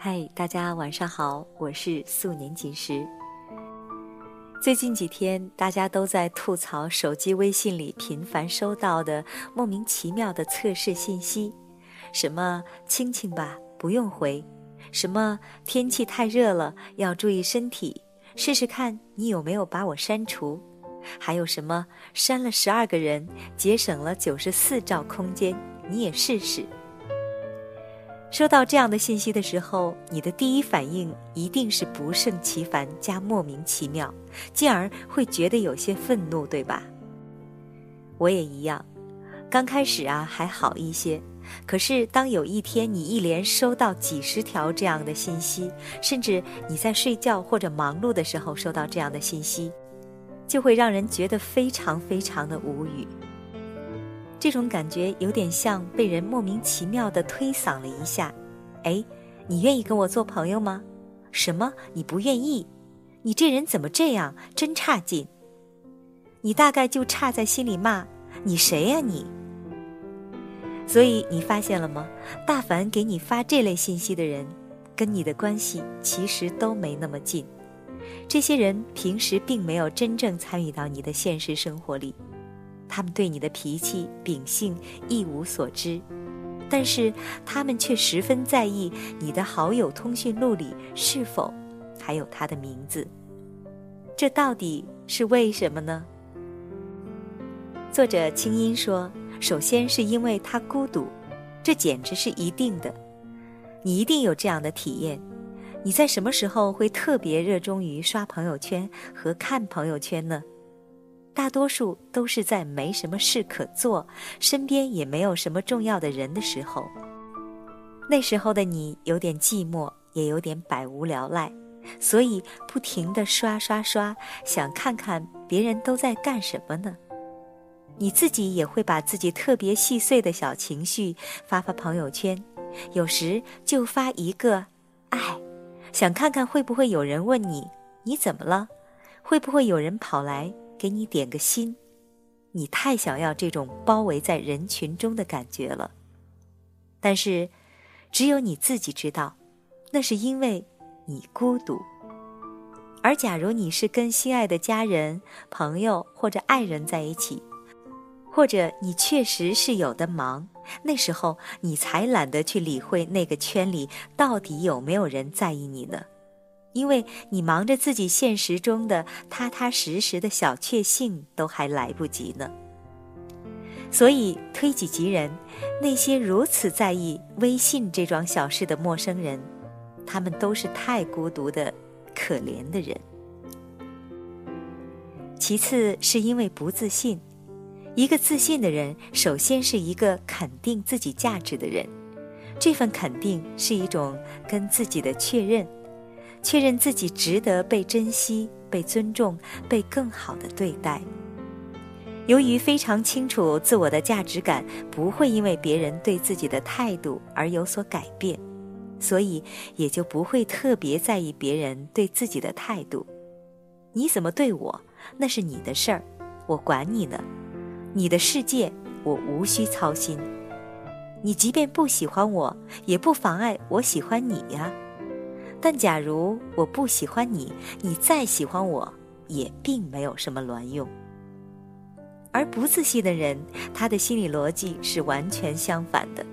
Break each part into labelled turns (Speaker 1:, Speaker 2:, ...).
Speaker 1: 嗨，大家晚上好，我是素年锦时。最近几天，大家都在吐槽手机微信里频繁收到的莫名其妙的测试信息，什么亲亲吧，不用回；什么天气太热了，要注意身体，试试看你有没有把我删除；还有什么删了十二个人，节省了九十四兆空间，你也试试。收到这样的信息的时候，你的第一反应一定是不胜其烦加莫名其妙，进而会觉得有些愤怒，对吧？我也一样，刚开始啊还好一些，可是当有一天你一连收到几十条这样的信息，甚至你在睡觉或者忙碌的时候收到这样的信息，就会让人觉得非常非常的无语。这种感觉有点像被人莫名其妙的推搡了一下，哎，你愿意跟我做朋友吗？什么？你不愿意？你这人怎么这样？真差劲！你大概就差在心里骂你谁呀你？所以你发现了吗？大凡给你发这类信息的人，跟你的关系其实都没那么近。这些人平时并没有真正参与到你的现实生活里。他们对你的脾气秉性一无所知，但是他们却十分在意你的好友通讯录里是否还有他的名字。这到底是为什么呢？作者清音说：“首先是因为他孤独，这简直是一定的。你一定有这样的体验：你在什么时候会特别热衷于刷朋友圈和看朋友圈呢？”大多数都是在没什么事可做，身边也没有什么重要的人的时候。那时候的你有点寂寞，也有点百无聊赖，所以不停的刷刷刷，想看看别人都在干什么呢。你自己也会把自己特别细碎的小情绪发发朋友圈，有时就发一个“爱”，想看看会不会有人问你你怎么了，会不会有人跑来。给你点个心，你太想要这种包围在人群中的感觉了。但是，只有你自己知道，那是因为你孤独。而假如你是跟心爱的家人、朋友或者爱人在一起，或者你确实是有的忙，那时候你才懒得去理会那个圈里到底有没有人在意你呢。因为你忙着自己现实中的踏踏实实的小确幸都还来不及呢，所以推己及人，那些如此在意微信这桩小事的陌生人，他们都是太孤独的可怜的人。其次是因为不自信，一个自信的人，首先是一个肯定自己价值的人，这份肯定是一种跟自己的确认。确认自己值得被珍惜、被尊重、被更好的对待。由于非常清楚自我的价值感不会因为别人对自己的态度而有所改变，所以也就不会特别在意别人对自己的态度。你怎么对我，那是你的事儿，我管你呢。你的世界，我无需操心。你即便不喜欢我，也不妨碍我喜欢你呀。但假如我不喜欢你，你再喜欢我，也并没有什么卵用。而不自信的人，他的心理逻辑是完全相反的：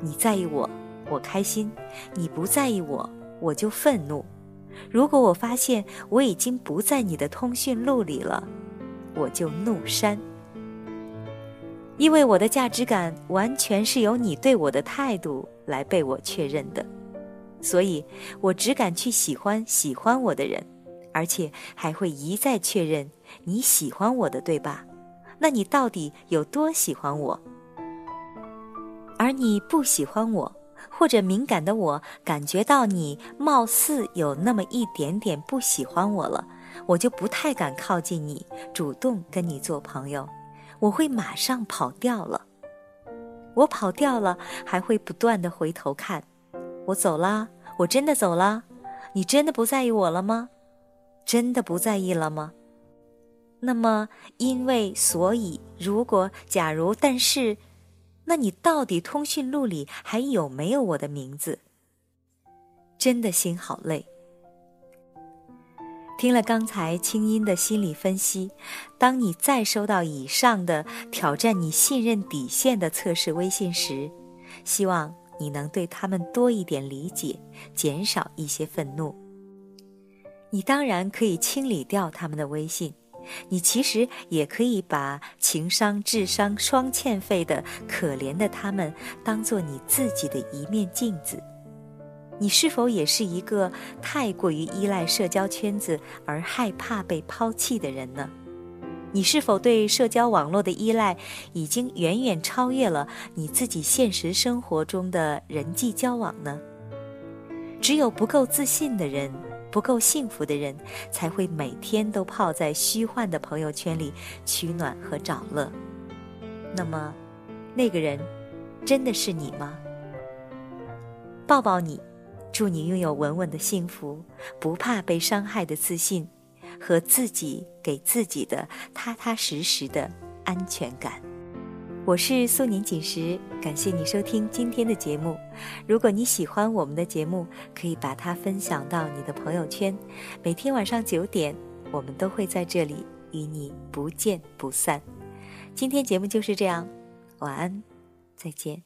Speaker 1: 你在意我，我开心；你不在意我，我就愤怒。如果我发现我已经不在你的通讯录里了，我就怒删。因为我的价值感完全是由你对我的态度来被我确认的。所以，我只敢去喜欢喜欢我的人，而且还会一再确认你喜欢我的，对吧？那你到底有多喜欢我？而你不喜欢我，或者敏感的我感觉到你貌似有那么一点点不喜欢我了，我就不太敢靠近你，主动跟你做朋友，我会马上跑掉了。我跑掉了，还会不断的回头看。我走啦，我真的走了，你真的不在意我了吗？真的不在意了吗？那么，因为、所以、如果、假如、但是，那你到底通讯录里还有没有我的名字？真的心好累。听了刚才清音的心理分析，当你再收到以上的挑战你信任底线的测试微信时，希望你能对他们多一点理解，减少一些愤怒。你当然可以清理掉他们的微信，你其实也可以把情商、智商双欠费的可怜的他们当做你自己的一面镜子。你是否也是一个太过于依赖社交圈子而害怕被抛弃的人呢？你是否对社交网络的依赖已经远远超越了你自己现实生活中的人际交往呢？只有不够自信的人、不够幸福的人，才会每天都泡在虚幻的朋友圈里取暖和找乐。那么，那个人真的是你吗？抱抱你。祝你拥有稳稳的幸福，不怕被伤害的自信，和自己给自己的踏踏实实的安全感。我是素年锦时，感谢你收听今天的节目。如果你喜欢我们的节目，可以把它分享到你的朋友圈。每天晚上九点，我们都会在这里与你不见不散。今天节目就是这样，晚安，再见。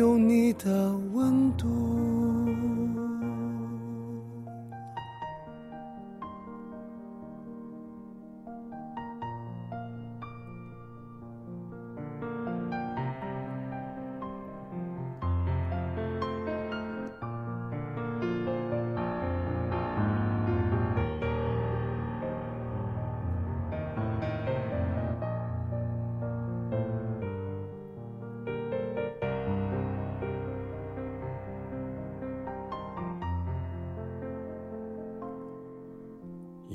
Speaker 2: 有你的温度。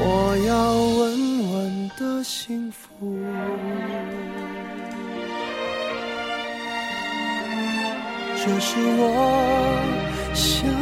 Speaker 2: 我要稳稳的幸福，这是我想。